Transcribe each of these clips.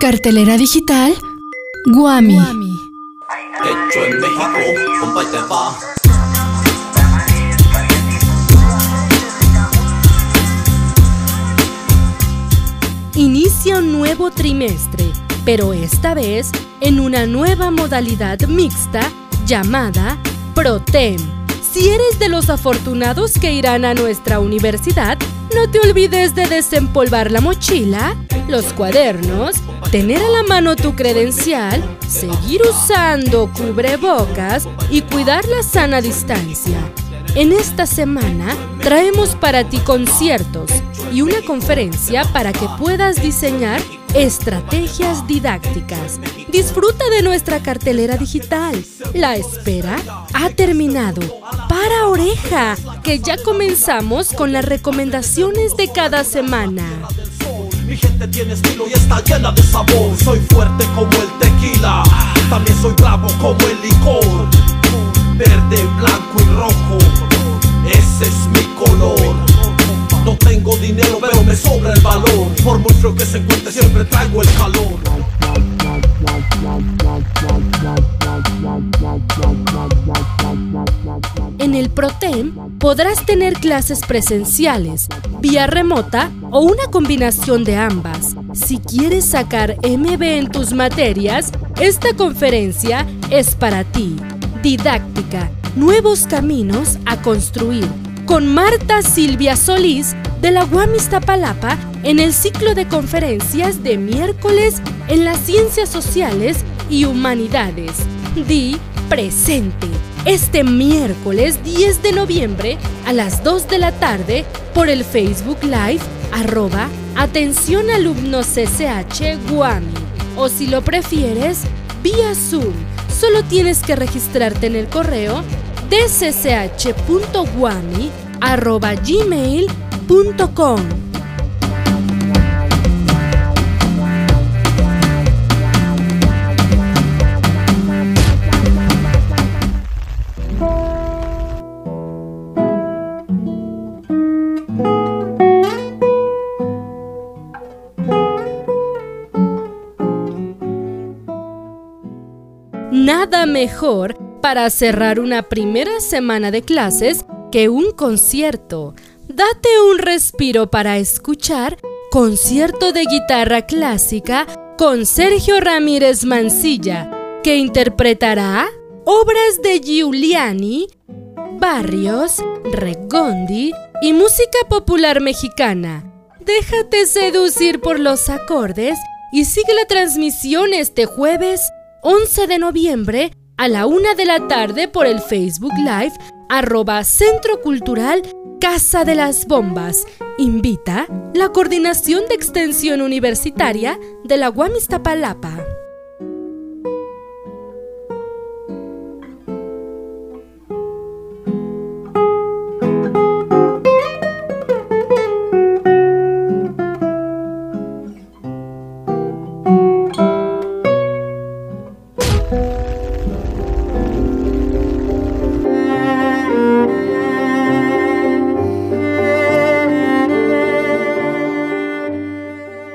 Cartelera digital Guami. Hecho en México, compa, y te va. Inicia un nuevo trimestre, pero esta vez en una nueva modalidad mixta llamada ProTem. Si eres de los afortunados que irán a nuestra universidad, no te olvides de desempolvar la mochila, los cuadernos, tener a la mano tu credencial, seguir usando cubrebocas y cuidar la sana distancia. En esta semana traemos para ti conciertos y una conferencia para que puedas diseñar estrategias didácticas. Disfruta de nuestra cartelera digital. La espera ha terminado. Para oreja, que ya comenzamos con las recomendaciones de cada semana. Mi gente tiene estilo y está llena de sabor. Soy fuerte como el tequila. También soy bravo como el licor. Verde, blanco y rojo. Ese es mi color. No tengo dinero, pero me sobra el valor. Por frío que se encuentre, siempre traigo el calor. En el ProTem podrás tener clases presenciales, vía remota o una combinación de ambas. Si quieres sacar MB en tus materias, esta conferencia es para ti. Didáctica, nuevos caminos a construir. Con Marta Silvia Solís de la UAM Iztapalapa en el ciclo de conferencias de miércoles en las ciencias sociales y humanidades. Di presente este miércoles 10 de noviembre a las 2 de la tarde por el Facebook Live arroba Atención Alumnos CCH Guami. O si lo prefieres, vía Zoom. Solo tienes que registrarte en el correo dcch.guami arroba gmail.com. Nada mejor para cerrar una primera semana de clases que un concierto. Date un respiro para escuchar concierto de guitarra clásica con Sergio Ramírez Mancilla, que interpretará obras de Giuliani, Barrios, Regondi y música popular mexicana. Déjate seducir por los acordes y sigue la transmisión este jueves 11 de noviembre a la una de la tarde por el Facebook Live arroba Centro Cultural Casa de las Bombas. Invita la Coordinación de Extensión Universitaria de la UAM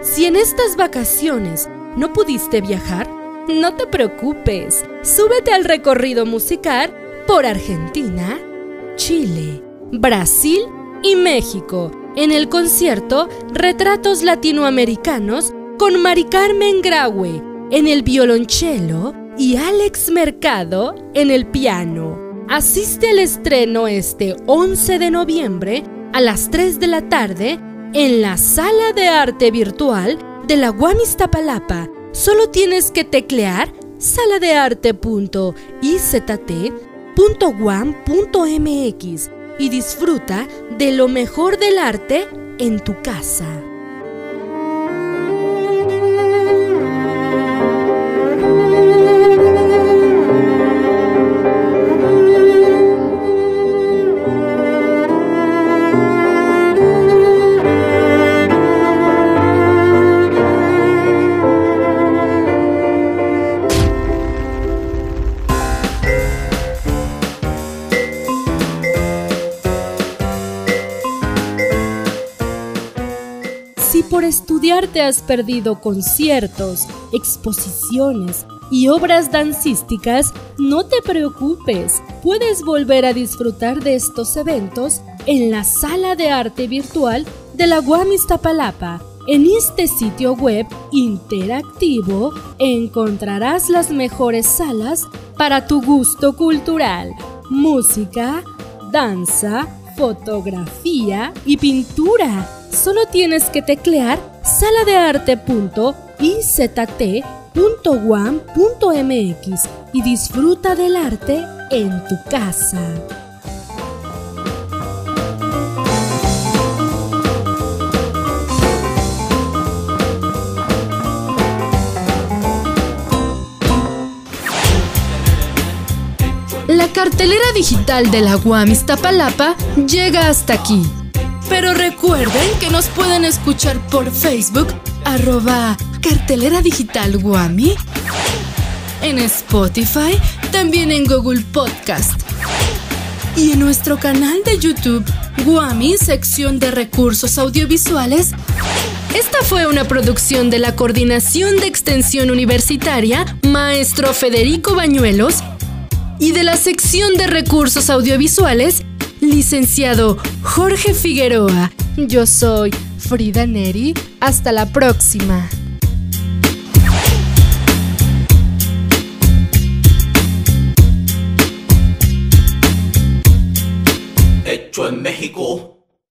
Si en estas vacaciones no pudiste viajar, no te preocupes. Súbete al recorrido musical por Argentina, Chile, Brasil y México en el concierto Retratos Latinoamericanos con Mari Carmen Graue en el violonchelo y Alex Mercado en el piano. Asiste al estreno este 11 de noviembre a las 3 de la tarde en la sala de arte virtual de la UAM Iztapalapa. Solo tienes que teclear saladearte.izt.guam.mx y disfruta de lo mejor del arte en tu casa. Estudiar te has perdido conciertos, exposiciones y obras dancísticas, no te preocupes, puedes volver a disfrutar de estos eventos en la sala de arte virtual de la UAM Iztapalapa. En este sitio web interactivo encontrarás las mejores salas para tu gusto cultural, música, danza, fotografía y pintura. Solo tienes que teclear saladearte.izt.guam.mx y disfruta del arte en tu casa. La cartelera digital de la UAM Iztapalapa llega hasta aquí. Pero recuerden que nos pueden escuchar por Facebook, arroba cartelera digital Guami, en Spotify, también en Google Podcast y en nuestro canal de YouTube, Guami, sección de recursos audiovisuales. Esta fue una producción de la Coordinación de Extensión Universitaria, maestro Federico Bañuelos, y de la sección de recursos audiovisuales, licenciado Jorge Figueroa. Yo soy Frida Neri. Hasta la próxima. Hecho en México.